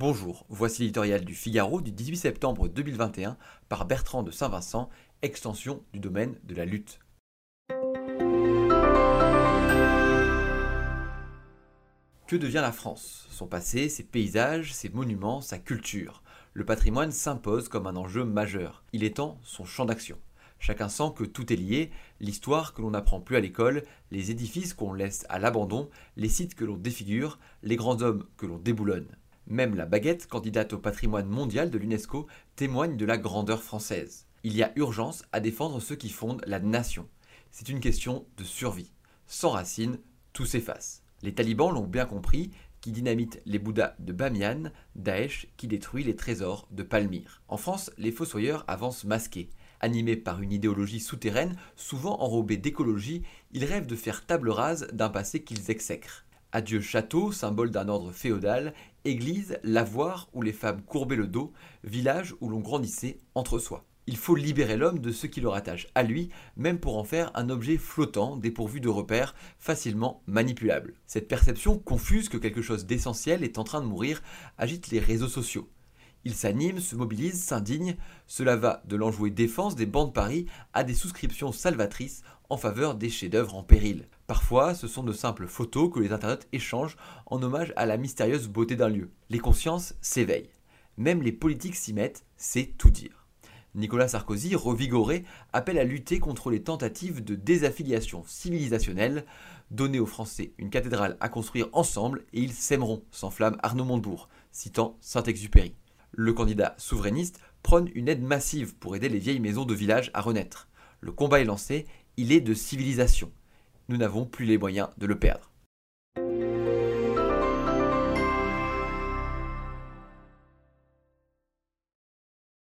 Bonjour, voici l'éditorial du Figaro du 18 septembre 2021 par Bertrand de Saint-Vincent, extension du domaine de la lutte. Que devient la France? Son passé, ses paysages, ses monuments, sa culture. Le patrimoine s'impose comme un enjeu majeur. Il étend son champ d'action. Chacun sent que tout est lié, l'histoire que l'on n'apprend plus à l'école, les édifices qu'on laisse à l'abandon, les sites que l'on défigure, les grands hommes que l'on déboulonne. Même la baguette, candidate au patrimoine mondial de l'UNESCO, témoigne de la grandeur française. Il y a urgence à défendre ceux qui fondent la nation. C'est une question de survie. Sans racines, tout s'efface. Les talibans l'ont bien compris, qui dynamitent les Bouddhas de Bamiyan, Daesh qui détruit les trésors de Palmyre. En France, les fossoyeurs avancent masqués. Animés par une idéologie souterraine, souvent enrobée d'écologie, ils rêvent de faire table rase d'un passé qu'ils exècrent. Adieu château, symbole d'un ordre féodal, église, lavoir où les femmes courbaient le dos, village où l'on grandissait entre soi. Il faut libérer l'homme de ce qui le rattache à lui, même pour en faire un objet flottant, dépourvu de repères, facilement manipulable. Cette perception confuse que quelque chose d'essentiel est en train de mourir agite les réseaux sociaux. Ils s'animent, se mobilisent, s'indignent. Cela va de l'enjouée défense des bancs de Paris à des souscriptions salvatrices en faveur des chefs-d'œuvre en péril. Parfois, ce sont de simples photos que les internautes échangent en hommage à la mystérieuse beauté d'un lieu. Les consciences s'éveillent. Même les politiques s'y mettent, c'est tout dire. Nicolas Sarkozy, revigoré, appelle à lutter contre les tentatives de désaffiliation civilisationnelle. Donner aux Français une cathédrale à construire ensemble et ils s'aimeront, s'enflamme Arnaud Montebourg, citant Saint-Exupéry le candidat souverainiste prône une aide massive pour aider les vieilles maisons de village à renaître. Le combat est lancé, il est de civilisation. Nous n'avons plus les moyens de le perdre.